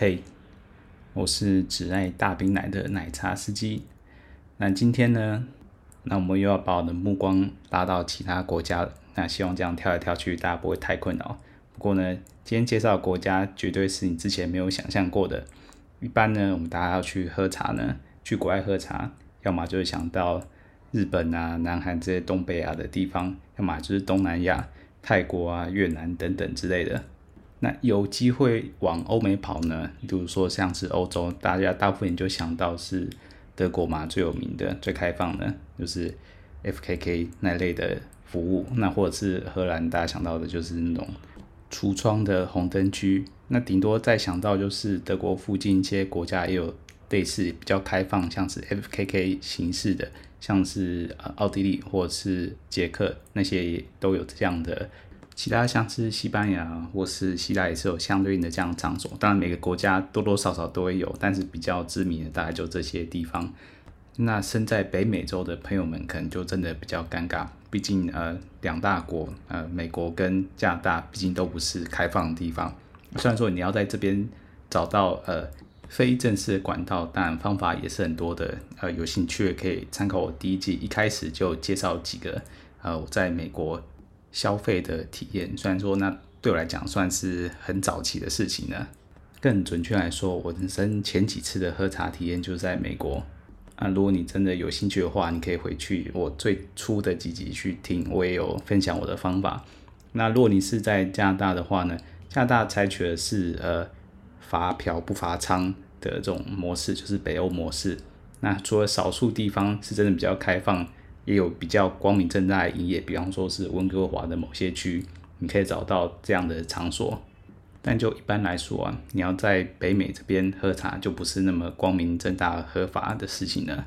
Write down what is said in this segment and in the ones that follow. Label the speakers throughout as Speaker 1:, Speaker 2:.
Speaker 1: 嘿，我是只爱大冰奶的奶茶司机。那今天呢，那我们又要把我的目光拉到其他国家了。那希望这样跳来跳去，大家不会太困扰。不过呢，今天介绍国家绝对是你之前没有想象过的。一般呢，我们大家要去喝茶呢，去国外喝茶，要么就是想到日本啊、南韩这些东北亚的地方，要么就是东南亚、泰国啊、越南等等之类的。那有机会往欧美跑呢，比如说像是欧洲，大家大部分就想到是德国嘛，最有名的、最开放的，就是 FKK 那类的服务。那或者是荷兰，大家想到的就是那种橱窗的红灯区。那顶多再想到就是德国附近一些国家也有类似比较开放，像是 FKK 形式的，像是奥地利或者是捷克那些都有这样的。其他像是西班牙或是希腊也是有相对应的这样场所，当然每个国家多多少少都会有，但是比较知名的大概就这些地方。那身在北美洲的朋友们可能就真的比较尴尬，毕竟呃两大国呃美国跟加拿大毕竟都不是开放的地方。虽然说你要在这边找到呃非正式的管道，当然方法也是很多的。呃有兴趣可以参考我第一季一开始就介绍几个呃我在美国。消费的体验，虽然说那对我来讲算是很早期的事情呢。更准确来说，我人生前几次的喝茶体验就是在美国。啊，如果你真的有兴趣的话，你可以回去我最初的几集去听，我也有分享我的方法。那如果你是在加拿大的话呢，加拿大采取的是呃罚嫖不罚娼的这种模式，就是北欧模式。那除了少数地方是真的比较开放。也有比较光明正大的营业，比方说是温哥华的某些区，你可以找到这样的场所。但就一般来说啊，你要在北美这边喝茶，就不是那么光明正大合法的事情了。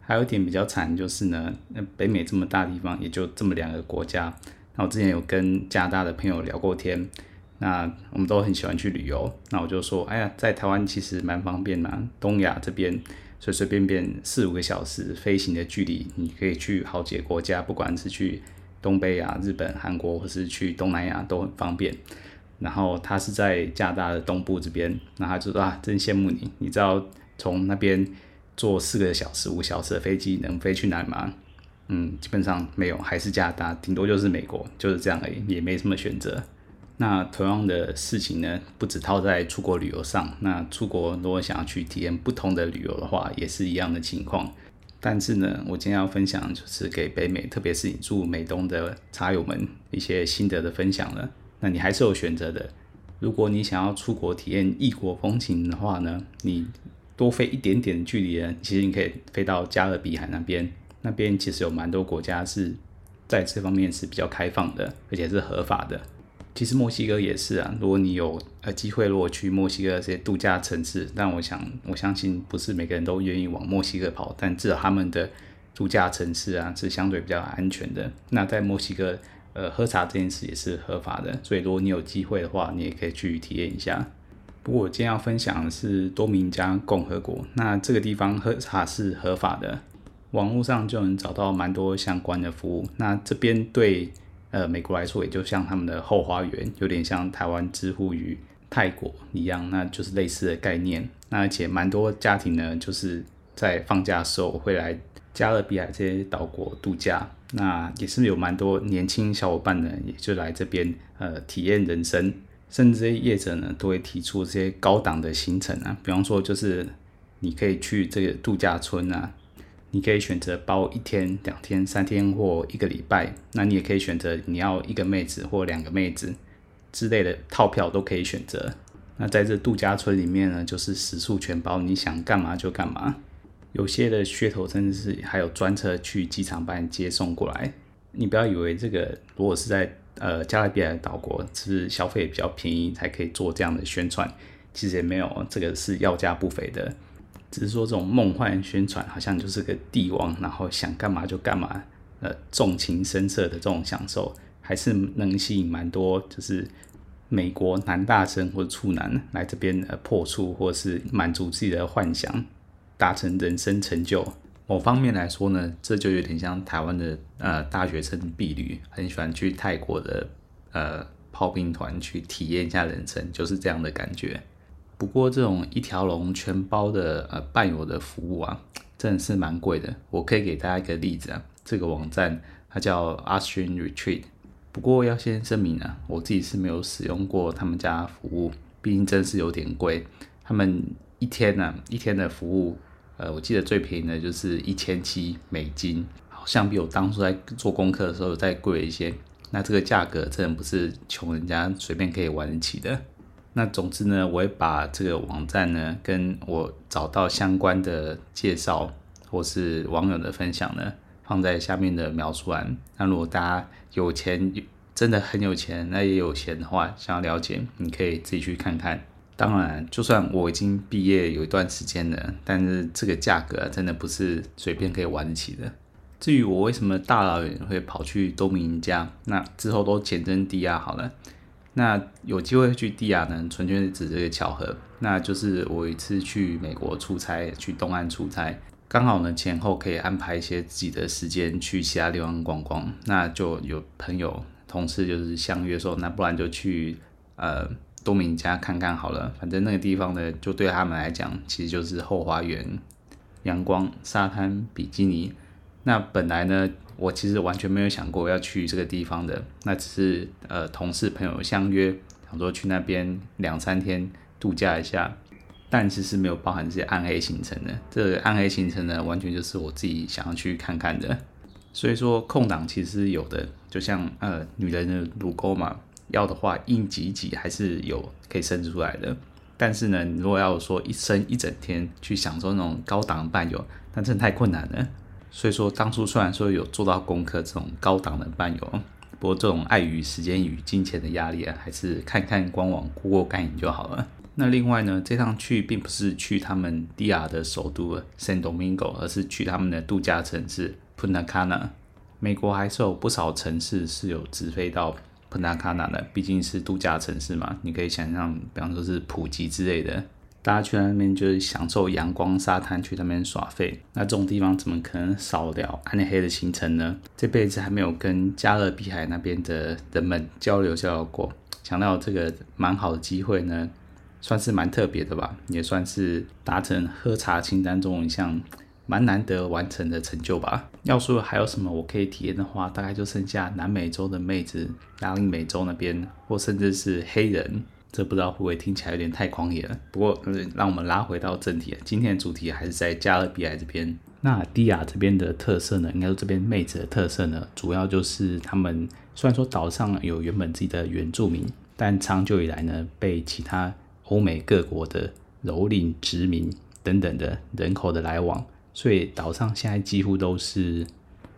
Speaker 1: 还有一点比较惨就是呢，那北美这么大地方，也就这么两个国家。那我之前有跟加拿大的朋友聊过天，那我们都很喜欢去旅游。那我就说，哎呀，在台湾其实蛮方便嘛，东亚这边。随随便便四五个小时飞行的距离，你可以去好几个国家，不管是去东北亚、日本、韩国，或是去东南亚都很方便。然后他是在加拿大的东部这边，那他就说啊，真羡慕你。你知道从那边坐四个小时、五小时的飞机能飞去哪里吗？嗯，基本上没有，还是加拿大，顶多就是美国，就是这样而已，也没什么选择。那同样的事情呢，不只套在出国旅游上。那出国如果想要去体验不同的旅游的话，也是一样的情况。但是呢，我今天要分享就是给北美，特别是你住美东的茶友们一些心得的分享了。那你还是有选择的。如果你想要出国体验异国风情的话呢，你多飞一点点距离呢，其实你可以飞到加勒比海那边。那边其实有蛮多国家是在这方面是比较开放的，而且是合法的。其实墨西哥也是啊，如果你有呃机会，如果去墨西哥这些度假城市，但我想我相信不是每个人都愿意往墨西哥跑，但至少他们的度假城市啊是相对比较安全的。那在墨西哥，呃，喝茶这件事也是合法的，所以如果你有机会的话，你也可以去体验一下。不过我今天要分享的是多米加共和国，那这个地方喝茶是合法的，网络上就能找到蛮多相关的服务。那这边对。呃，美国来说，也就像他们的后花园，有点像台湾之乎于泰国一样，那就是类似的概念。那而且蛮多家庭呢，就是在放假的时候会来加勒比海这些岛国度假。那也是有蛮多年轻小伙伴呢，也就来这边呃体验人生。甚至这些业者呢，都会提出这些高档的行程啊，比方说就是你可以去这个度假村啊。你可以选择包一天、两天、三天或一个礼拜，那你也可以选择你要一个妹子或两个妹子之类的套票都可以选择。那在这度假村里面呢，就是食宿全包，你想干嘛就干嘛。有些的噱头甚至是还有专车去机场把你接送过来。你不要以为这个如果是在呃加勒比海岛国，是不是消费比较便宜才可以做这样的宣传？其实也没有，这个是要价不菲的。只是说这种梦幻宣传，好像就是个帝王，然后想干嘛就干嘛，呃，纵情声色的这种享受，还是能吸引蛮多，就是美国男大生或者处男来这边呃破处，或者是满足自己的幻想，达成人生成就。某方面来说呢，这就有点像台湾的呃大学生毕旅，很喜欢去泰国的呃炮兵团去体验一下人生，就是这样的感觉。不过这种一条龙全包的呃伴游的服务啊，真的是蛮贵的。我可以给大家一个例子啊，这个网站它叫 Austrian Retreat。不过要先声明啊，我自己是没有使用过他们家服务，毕竟真是有点贵。他们一天呢、啊，一天的服务，呃，我记得最便宜的就是一千七美金，好像比我当初在做功课的时候再贵一些。那这个价格真的不是穷人家随便可以玩得起的。那总之呢，我会把这个网站呢，跟我找到相关的介绍或是网友的分享呢，放在下面的描述栏。那如果大家有钱，真的很有钱，那也有钱的话，想要了解，你可以自己去看看。当然，就算我已经毕业有一段时间了，但是这个价格真的不是随便可以玩得起的。至于我为什么大老远会跑去多明家，那之后都简称迪亚好了。那有机会去蒂亚呢，纯粹是指这个巧合。那就是我一次去美国出差，去东岸出差，刚好呢前后可以安排一些自己的时间去其他地方逛逛。那就有朋友同事就是相约说，那不然就去呃多米家看看好了。反正那个地方呢，就对他们来讲，其实就是后花园、阳光、沙滩、比基尼。那本来呢。我其实完全没有想过要去这个地方的，那只是呃同事朋友相约，想说去那边两三天度假一下，但其实是没有包含这些暗黑行程的。这个暗黑行程呢，完全就是我自己想要去看看的。所以说空档其实是有的，就像呃女人的乳沟嘛，要的话硬挤挤还是有可以生出来的。但是呢，如果要说一生一整天去享受那种高档伴游，那真的太困难了。所以说，当初虽然说有做到功课，这种高档的伴游，不过这种碍于时间与金钱的压力啊，还是看看官网过过干瘾就好了。那另外呢，这趟去并不是去他们迪亚的首都 San Domingo，而是去他们的度假城市 Punta Cana。美国还是有不少城市是有直飞到 Punta Cana 的，毕竟是度假城市嘛。你可以想象，比方说是普吉之类的。大家去那边就是享受阳光沙滩，去那边耍废。那这种地方怎么可能少了暗黑的行程呢？这辈子还没有跟加勒比海那边的人们交流交流过，想到这个蛮好的机会呢，算是蛮特别的吧，也算是达成喝茶清单中一项蛮难得完成的成就吧。要说还有什么我可以体验的话，大概就剩下南美洲的妹子，拉丁美洲那边，或甚至是黑人。这不知道会不会听起来有点太狂野了？不过，让我们拉回到正题，今天的主题还是在加勒比海这边。那迪亚这边的特色呢？应该说这边妹子的特色呢，主要就是他们虽然说岛上有原本自己的原住民，但长久以来呢，被其他欧美各国的蹂躏殖民等等的人口的来往，所以岛上现在几乎都是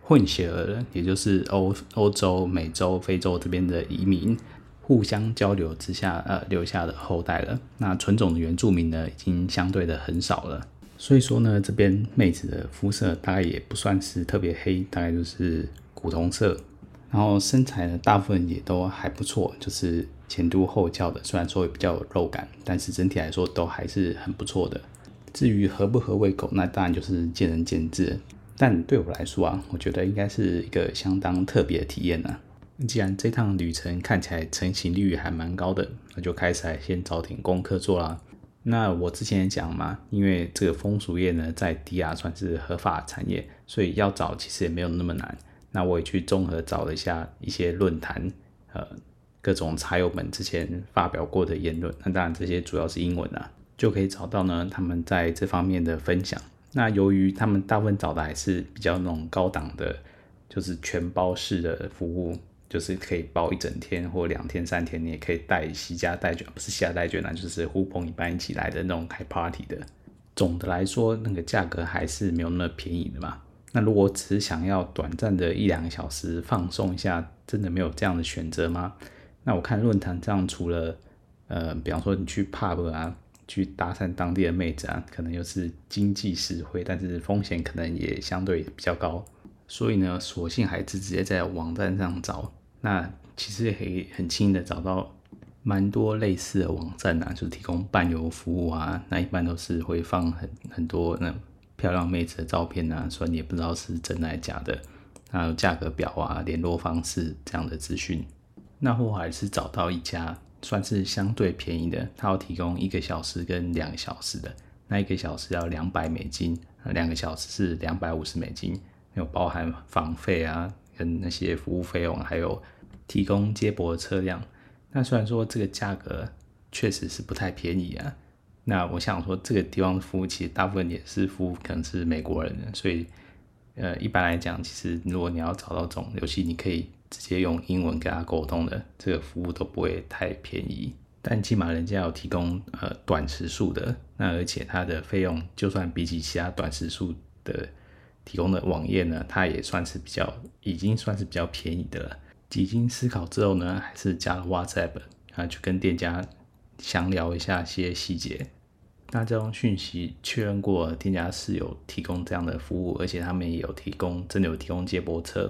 Speaker 1: 混血儿，也就是欧欧洲、美洲、非洲这边的移民。互相交流之下，呃，留下的后代了。那纯种的原住民呢，已经相对的很少了。所以说呢，这边妹子的肤色大概也不算是特别黑，大概就是古铜色。然后身材呢，大部分也都还不错，就是前凸后翘的。虽然说比较有肉感，但是整体来说都还是很不错的。至于合不合胃口，那当然就是见仁见智。但对我来说啊，我觉得应该是一个相当特别的体验呢、既然这趟旅程看起来成行率还蛮高的，那就开始来先找点功课做啦。那我之前也讲嘛，因为这个风俗业呢，在迪亚算是合法产业，所以要找其实也没有那么难。那我也去综合找了一下一些论坛，呃，各种茶友们之前发表过的言论。那当然这些主要是英文啊，就可以找到呢他们在这方面的分享。那由于他们大部分找的还是比较那种高档的，就是全包式的服务。就是可以包一整天或两天三天，你也可以带西家带卷，不是西家带卷啊，就是呼朋引伴一起来的那种开 party 的。总的来说，那个价格还是没有那么便宜的嘛。那如果只想要短暂的一两个小时放松一下，真的没有这样的选择吗？那我看论坛这样，除了呃，比方说你去 pub 啊，去搭讪当地的妹子啊，可能又是经济实惠，但是风险可能也相对比较高。所以呢，索性还是直接在网站上找。那其实也可以很轻易的找到蛮多类似的网站啊，就是提供伴游服务啊。那一般都是会放很很多那漂亮妹子的照片啊，所以你也不知道是真的还是假的。还有价格表啊、联络方式这样的资讯。那我还是找到一家算是相对便宜的，它要提供一个小时跟两个小时的，那一个小时要两百美金，两个小时是两百五十美金，有包含房费啊，跟那些服务费用，还有提供接驳的车辆。那虽然说这个价格确实是不太便宜啊，那我想说这个地方的服务其实大部分也是服务可能是美国人，所以呃一般来讲，其实如果你要找到这种游戏，你可以。直接用英文跟他沟通的这个服务都不会太便宜，但起码人家有提供呃短时数的，那而且它的费用就算比起其他短时数的提供的网页呢，它也算是比较已经算是比较便宜的了。几经思考之后呢，还是加了 WhatsApp 啊，去跟店家详聊一下些细节。那这种讯息确认过，店家是有提供这样的服务，而且他们也有提供真的有提供接驳车。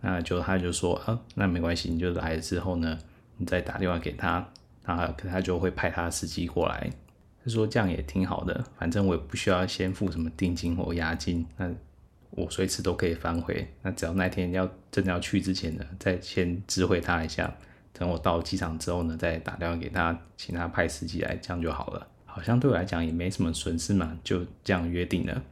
Speaker 1: 那就他就说啊，那没关系，你就来了之后呢，你再打电话给他，那他就会派他司机过来。他说这样也挺好的，反正我也不需要先付什么定金或押金，那我随时都可以反悔。那只要那天要真的要去之前呢，再先知会他一下，等我到机场之后呢，再打电话给他，请他派司机来，这样就好了。好像对我来讲也没什么损失嘛，就这样约定了。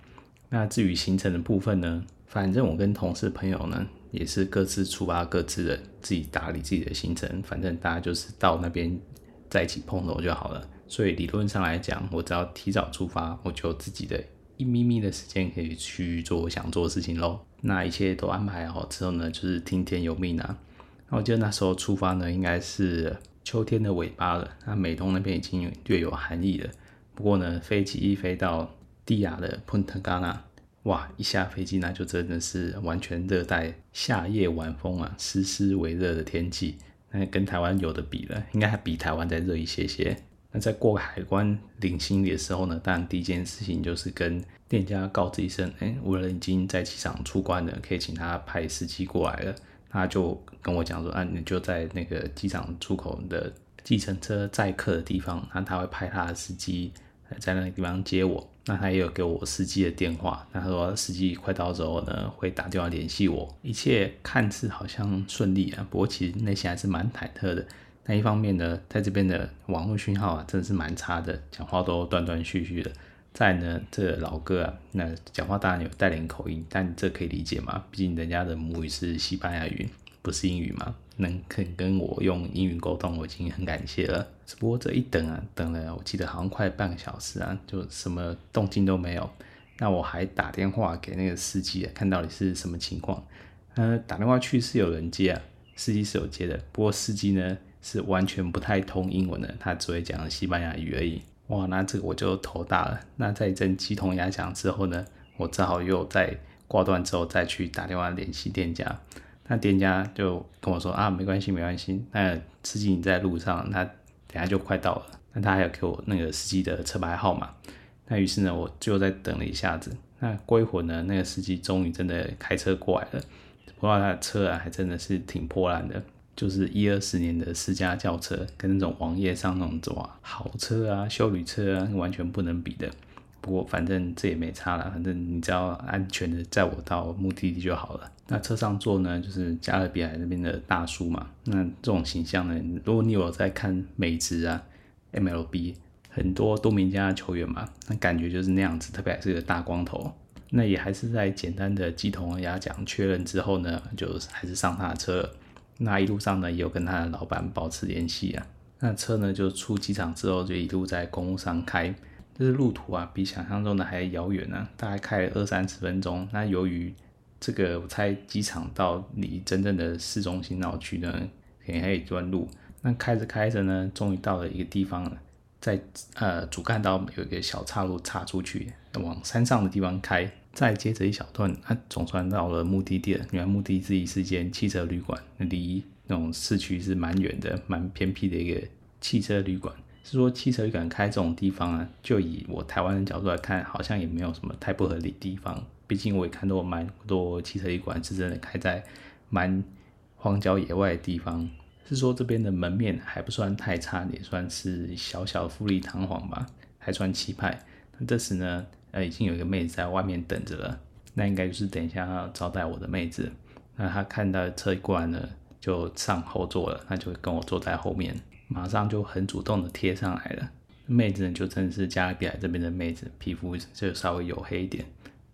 Speaker 1: 那至于行程的部分呢，反正我跟同事朋友呢。也是各自出发，各自的自己打理自己的行程，反正大家就是到那边在一起碰头就好了。所以理论上来讲，我只要提早出发，我就自己的一咪咪的时间可以去做我想做的事情喽。那一切都安排好之后呢，就是听天由命啊。那我记得那时候出发呢，应该是秋天的尾巴了。那美东那边已经略有寒意了。不过呢，飞机一飞到蒂亚的喷特加纳。哇！一下飞机，那就真的是完全热带夏夜晚风啊，湿湿微热的天气，那跟台湾有的比了，应该还比台湾再热一些些。那在过海关领行李的时候呢，当然第一件事情就是跟店家告知一声，哎，我人已经在机场出关了，可以请他派司机过来了。他就跟我讲说，啊，你就在那个机场出口的计程车载客的地方，那他会派他的司机在那个地方接我。那他也有给我司机的电话，那他说司机快到之后呢，会打电话联系我。一切看似好像顺利啊，不过其实内心还是蛮忐忑的。那一方面呢，在这边的网络讯号啊，真的是蛮差的，讲话都断断续续的。再呢，这老哥啊，那讲话当然有带点口音，但这可以理解嘛，毕竟人家的母语是西班牙语，不是英语嘛。能肯跟我用英语沟通，我已经很感谢了。只不过这一等啊，等了我记得好像快半个小时啊，就什么动静都没有。那我还打电话给那个司机啊，看到底是什么情况。呃，打电话去是有人接啊，司机是有接的。不过司机呢是完全不太通英文的，他只会讲西班牙语而已。哇，那这个我就头大了。那在一阵鸡同鸭讲之后呢，我只好又在挂断之后再去打电话联系店家。那店家就跟我说啊，没关系，没关系。那司机你在路上，他等下就快到了。那他还有给我那个司机的车牌号码。那于是呢，我就在等了一下子。那过一会儿呢，那个司机终于真的开车过来了。不过他的车啊，还真的是挺破烂的，就是一二十年的私家轿车，跟那种网页上那种什么好车啊、休旅车啊，完全不能比的。不过反正这也没差了，反正你只要安全的载我到目的地就好了。那车上坐呢，就是加勒比海那边的大叔嘛。那这种形象呢，如果你有在看美职啊、MLB，很多多米加球员嘛，那感觉就是那样子，特别还是个大光头。那也还是在简单的鸡同鸭讲确认之后呢，就还是上他的车。那一路上呢，也有跟他的老板保持联系啊。那车呢，就出机场之后，就一路在公路上开。就是路途啊，比想象中的还遥远呢，大概开了二三十分钟。那由于这个，我猜机场到离真正的市中心闹区呢，可能还有一段路。那开着开着呢，终于到了一个地方了，在呃主干道有一个小岔路岔出去，往山上的地方开。再接着一小段，它、啊、总算到了目的地了。原来目的地是一间汽车旅馆，离那种市区是蛮远的，蛮偏僻的一个汽车旅馆。是说汽车旅馆开这种地方啊，就以我台湾的角度来看，好像也没有什么太不合理的地方。毕竟我也看到蛮多汽车旅馆是真的开在蛮荒郊野外的地方。是说这边的门面还不算太差，也算是小小富丽堂皇吧，还算气派。那这时呢，他，已经有一个妹子在外面等着了，那应该就是等一下要招待我的妹子。那她看到车过来呢，就上后座了，那就跟我坐在后面。马上就很主动的贴上来了。妹子呢，就真的是加勒比海这边的妹子，皮肤就稍微黝黑一点，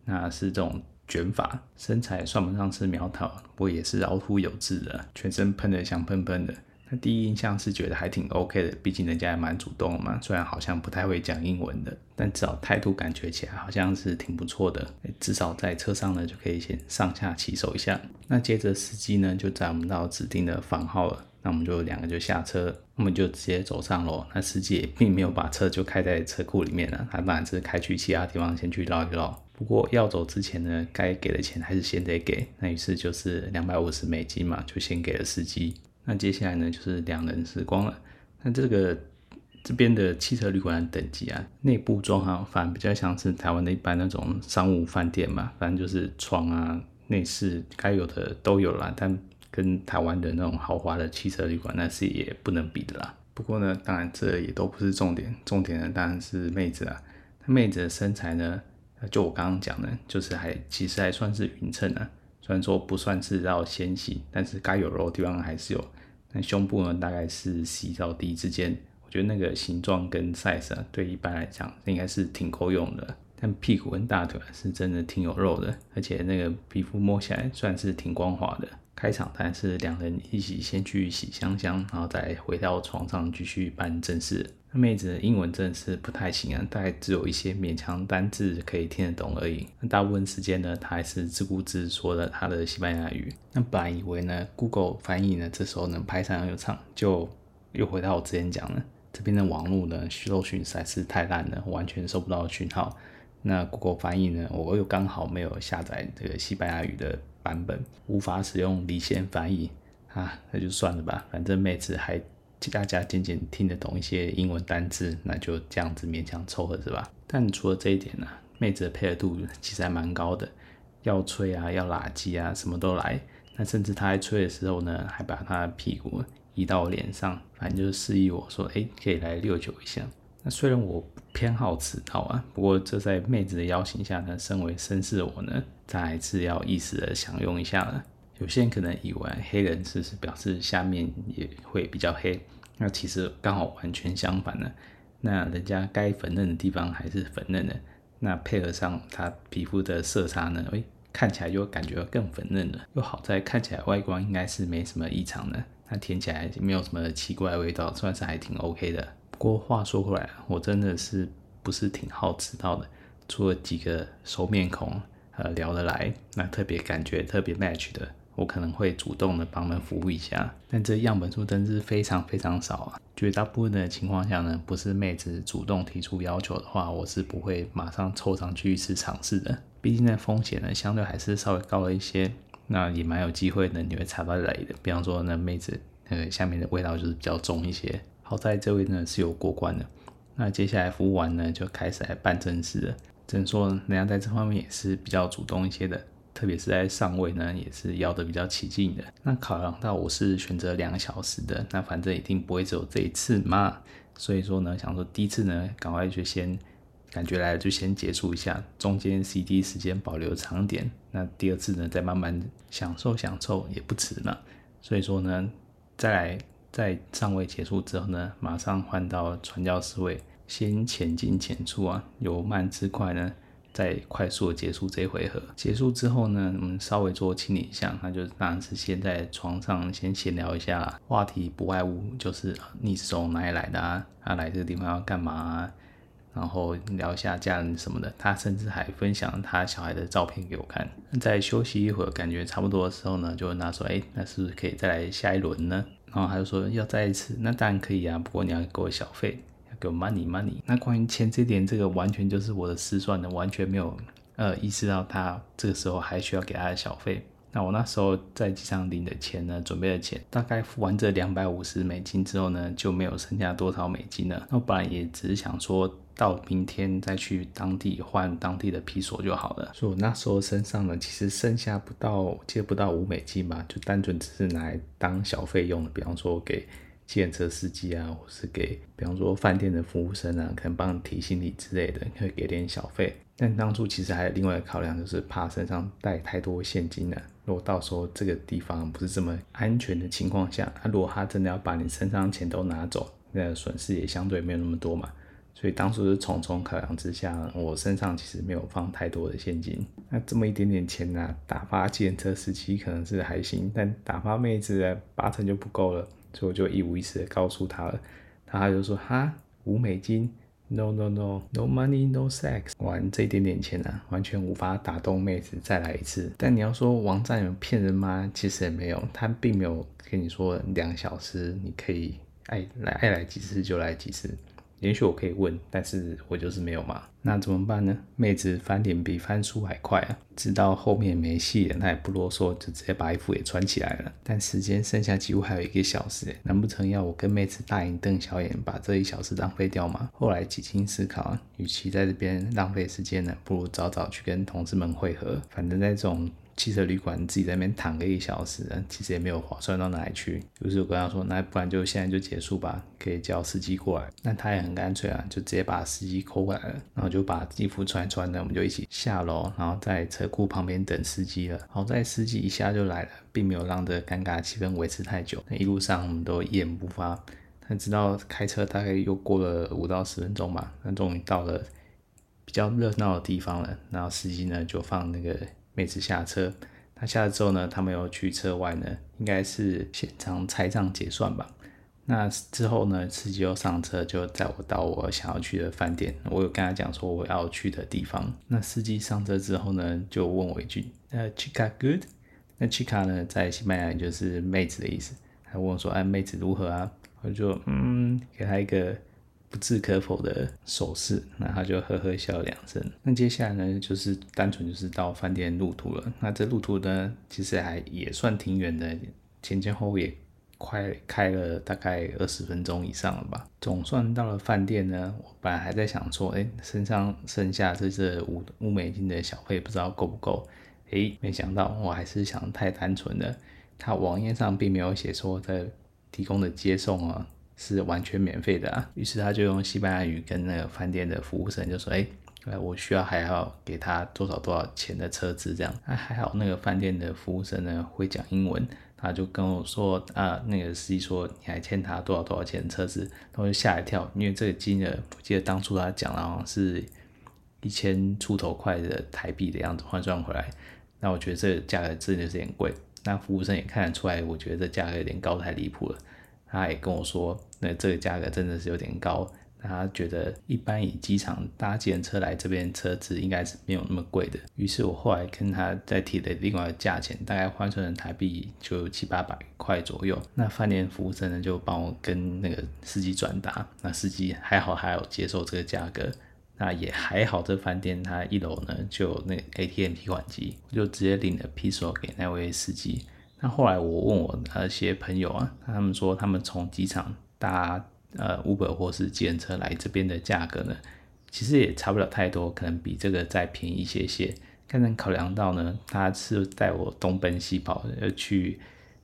Speaker 1: 那是这种卷发，身材算不上是苗条，不过也是凹凸有致的，全身喷的香喷喷的。那第一印象是觉得还挺 OK 的，毕竟人家也蛮主动嘛，虽然好像不太会讲英文的，但至少态度感觉起来好像是挺不错的。至少在车上呢就可以先上下其手一下。那接着司机呢就载我们到指定的房号了，那我们就两个就下车，我们就直接走上楼。那司机也并没有把车就开在车库里面了，他当然是开去其他地方先去绕一绕。不过要走之前呢，该给的钱还是先得给。那于是就是两百五十美金嘛，就先给了司机。那接下来呢，就是两人时光了。那这个这边的汽车旅馆等级啊，内部装潢反而比较像是台湾的一般那种商务饭店嘛，反正就是床啊、内饰该有的都有啦。但跟台湾的那种豪华的汽车旅馆那是也不能比的啦。不过呢，当然这也都不是重点，重点呢当然是妹子啊。那妹子的身材呢，就我刚刚讲的，就是还其实还算是匀称啊。虽然说不算是到纤细，但是该有肉的地方还是有。那胸部呢，大概是 C 到 D 之间，我觉得那个形状跟 size 啊，对一般来讲应该是挺够用的。但屁股跟大腿是真的挺有肉的，而且那个皮肤摸起来算是挺光滑的。开场但是两人一起先去洗香香，然后再回到床上继续办正事。那妹子的英文真的是不太行啊，大概只有一些勉强单字可以听得懂而已。那大部分时间呢，她还是自顾自说了她的西班牙语。那本来以为呢，Google 翻译呢这时候能派上用场，就又回到我之前讲了，这边的网络呢，搜寻实在是太烂了，完全收不到讯号。那 Google 翻译呢，我又刚好没有下载这个西班牙语的版本，无法使用离线翻译啊，那就算了吧，反正妹子还。大家渐渐听得懂一些英文单字，那就这样子勉强凑合是吧？但除了这一点呢、妹子的配合度其实还蛮高的，要吹啊，要拉机啊，什么都来。那甚至她在吹的时候呢，还把她的屁股移到我脸上，反正就是示意我说，哎、可以来六九一下。那虽然我偏好迟到啊，不过这在妹子的邀请下呢，身为绅士的我呢，再还是要意识的享用一下了。有些人可能以为黑人是是表示下面也会比较黑，那其实刚好完全相反呢。那人家该粉嫩的地方还是粉嫩的，那配合上他皮肤的色差呢，诶，看起来就感觉更粉嫩了。又好在看起来外观应该是没什么异常的，那舔起来没有什么奇怪味道，算是还挺 OK 的。不过话说回来，我真的是不是挺好吃到的，除了几个熟面孔，呃，聊得来，那特别感觉特别 match 的。我可能会主动的帮他们服务一下，但这样本数真是非常非常少啊！绝大部分的情况下呢，不是妹子主动提出要求的话，我是不会马上凑上去一次尝试的。毕竟那风险呢，相对还是稍微高了一些，那也蛮有机会呢，你会踩到雷的。比方说那妹子那个下面的味道就是比较重一些。好在这位呢是有过关的，那接下来服务完呢，就开始来办正事了。只能说人家在这方面也是比较主动一些的。特别是在上位呢，也是摇的比较起劲的。那考量到我是选择两小时的，那反正一定不会只有这一次嘛。所以说呢，想说第一次呢，赶快就先感觉来了就先结束一下，中间 CD 时间保留长点。那第二次呢，再慢慢享受享受也不迟嘛。所以说呢，再来在上位结束之后呢，马上换到传教士位，先浅进浅出啊，由慢至快呢。再快速的结束这一回合，结束之后呢，我们稍微做清理一下，那就当然是先在床上先闲聊一下，话题不外乎就是你是从哪里来的啊，他来这个地方要干嘛啊，然后聊一下家人什么的，他甚至还分享他小孩的照片给我看。在休息一会儿，感觉差不多的时候呢，就问他说，哎，那是不是可以再来下一轮呢？然后他就说要再一次，那当然可以啊，不过你要给我小费。有 money money，那关于钱这点，这个完全就是我的失算的，完全没有呃意识到他这个时候还需要给他的小费。那我那时候在机场领的钱呢，准备的钱，大概付完这两百五十美金之后呢，就没有剩下多少美金了。那我本来也只是想说到明天再去当地换当地的披索就好了。所以我那时候身上呢，其实剩下不到，借不到五美金吧，就单纯只是拿来当小费用的，比方说给。计程车司机啊，或是给，比方说饭店的服务生啊，可能帮你提行李之类的，可以给点小费。但当初其实还有另外考量，就是怕身上带太多现金了，如果到时候这个地方不是这么安全的情况下，那如果他真的要把你身上钱都拿走，那损失也相对没有那么多嘛。所以当初是重重考量之下，我身上其实没有放太多的现金。那这么一点点钱呢、啊，打发计程车司机可能是还行，但打发妹子，八成就不够了。所以我就一五一十的告诉他了，他就说哈，五美金，no no no no money no sex，玩这一点点钱啊，完全无法打动妹子再来一次。但你要说网站有骗人吗？其实也没有，他并没有跟你说两小时你可以爱来爱来几次就来几次。也许我可以问，但是我就是没有嘛。那怎么办呢？妹子翻脸比翻书还快啊！知道后面没戏了，那也不啰嗦，就直接把衣服也穿起来了。但时间剩下几乎还有一个小时，难不成要我跟妹子大眼瞪小眼，把这一小时浪费掉吗？后来几经思考，与其在这边浪费时间呢，不如早早去跟同事们会合。反正在这种。汽车旅馆自己在那边躺个一小时，其实也没有划算到哪里去。于是我跟他说：“那不然就现在就结束吧，可以叫司机过来。”那他也很干脆啊，就直接把司机 call 过来了，然后就把衣服穿一穿呢，我们就一起下楼，然后在车库旁边等司机了。好在司机一下就来了，并没有让这尴尬气氛维持太久。那一路上我们都一言不发，但直到开车大概又过了五到十分钟吧，那终于到了比较热闹的地方了。然后司机呢就放那个。妹子下车，他下了之后呢，他们又去车外呢，应该是现场拆账结算吧。那之后呢，司机又上车，就载我到我想要去的饭店。我有跟他讲说我要去的地方。那司机上车之后呢，就问我一句：“呃，chica good？” 那 chica 呢，在西班牙语就是妹子的意思。他问我说：“哎，妹子如何啊？”我就嗯，给他一个。不置可否的手势，那他就呵呵笑两声。那接下来呢，就是单纯就是到饭店路途了。那这路途呢，其实还也算挺远的，前前后后也快开了大概二十分钟以上了吧。总算到了饭店呢，我本来还在想说，哎、身上剩下这这五五美金的小费不知道够不够？哎、没想到我还是想太单纯了。他网页上并没有写说在提供的接送啊。是完全免费的啊，于是他就用西班牙语跟那个饭店的服务生就说：“哎，我需要还要给他多少多少钱的车资这样。”啊，还好那个饭店的服务生呢会讲英文，他就跟我说：“啊，那个司机说你还欠他多少多少钱的车资。”我就吓一跳，因为这个金额我记得当初他讲了好像是一千出头块的台币的样子换算回来，那我觉得这个价格真的是有点贵。那服务生也看得出来，我觉得这价格有点高太离谱了。他也跟我说，那这个价格真的是有点高。他觉得一般以机场搭计程车来这边车子应该是没有那么贵的。于是我后来跟他再提了另外的价钱，大概换算成台币就七八百块左右。那饭店服务生呢就帮我跟那个司机转达，那司机还好还有接受这个价格。那也还好，这饭店他一楼呢就那个 ATM 提款机，我就直接领了 Peso 给那位司机。那后来我问我那些朋友啊，他们说他们从机场搭呃 Uber 或是计程车来这边的价格呢，其实也差不了太多，可能比这个再便宜一些些。但能考量到呢，他是带我东奔西跑，要去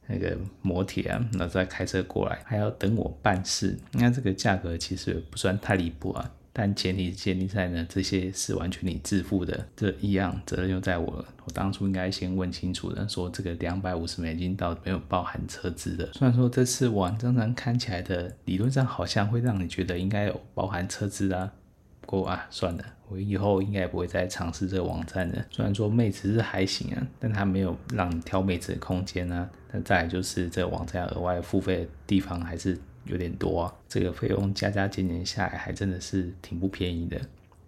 Speaker 1: 那个摩铁啊，那再开车过来，还要等我办事，那这个价格其实也不算太离谱啊。但前提建立在呢，这些是完全你自付的，这一样责任就在我了。我当初应该先问清楚的，说这个两百五十美金到底没有包含车资的。虽然说这次网站上看起来的理论上好像会让你觉得应该有包含车资啊，不过啊，算了，我以后应该不会再尝试这个网站了。虽然说妹子是还行啊，但它没有让你挑妹子的空间啊。那再来就是这个网站额外付费的地方还是。有点多啊，这个费用加加减减下来，还真的是挺不便宜的。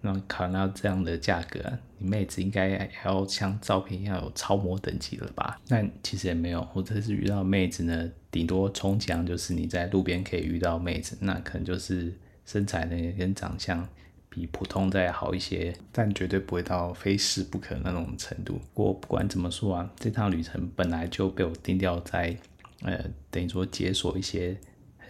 Speaker 1: 那考虑到这样的价格，你妹子应该还要像照片一样有超模等级了吧？那其实也没有，或者是遇到妹子呢，顶多充奖就是你在路边可以遇到妹子，那可能就是身材呢跟长相比普通再好一些，但绝对不会到非试不可那种程度。不过不管怎么说啊，这趟旅程本来就被我定掉在，呃，等于说解锁一些。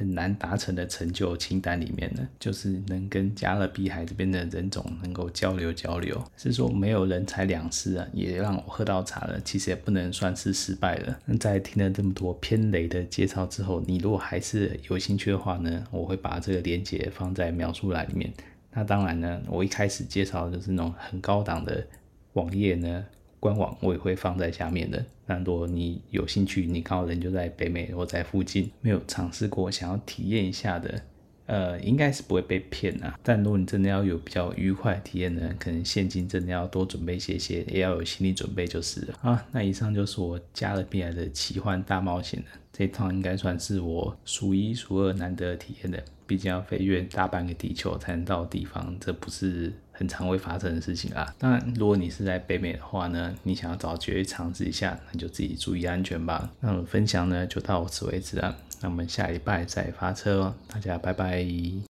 Speaker 1: 很难达成的成就清单里面呢，就是能跟加勒比海这边的人种能够交流交流。是说没有人财两失啊，也让我喝到茶了。其实也不能算是失败了。那在听了这么多偏雷的介绍之后，你如果还是有兴趣的话呢，我会把这个链接放在描述栏里面。那当然呢，我一开始介绍的就是那种很高档的网页呢，官网我也会放在下面的。那如果你有兴趣，你刚好人就在北美或在附近，没有尝试过，想要体验一下的。呃，应该是不会被骗啊。但如果你真的要有比较愉快的体验呢，可能现金真的要多准备一些些，也要有心理准备就是了。啊，那以上就是我加勒比海的奇幻大冒险了。这一趟应该算是我数一数二难得的体验的，毕竟要飞越大半个地球才能到的地方，这不是很常会发生的事情啊。当然，如果你是在北美的话呢，你想要找机会尝试一下，那就自己注意安全吧。那我们分享呢就到此为止了。那我们下礼拜再发车哦，大家拜拜。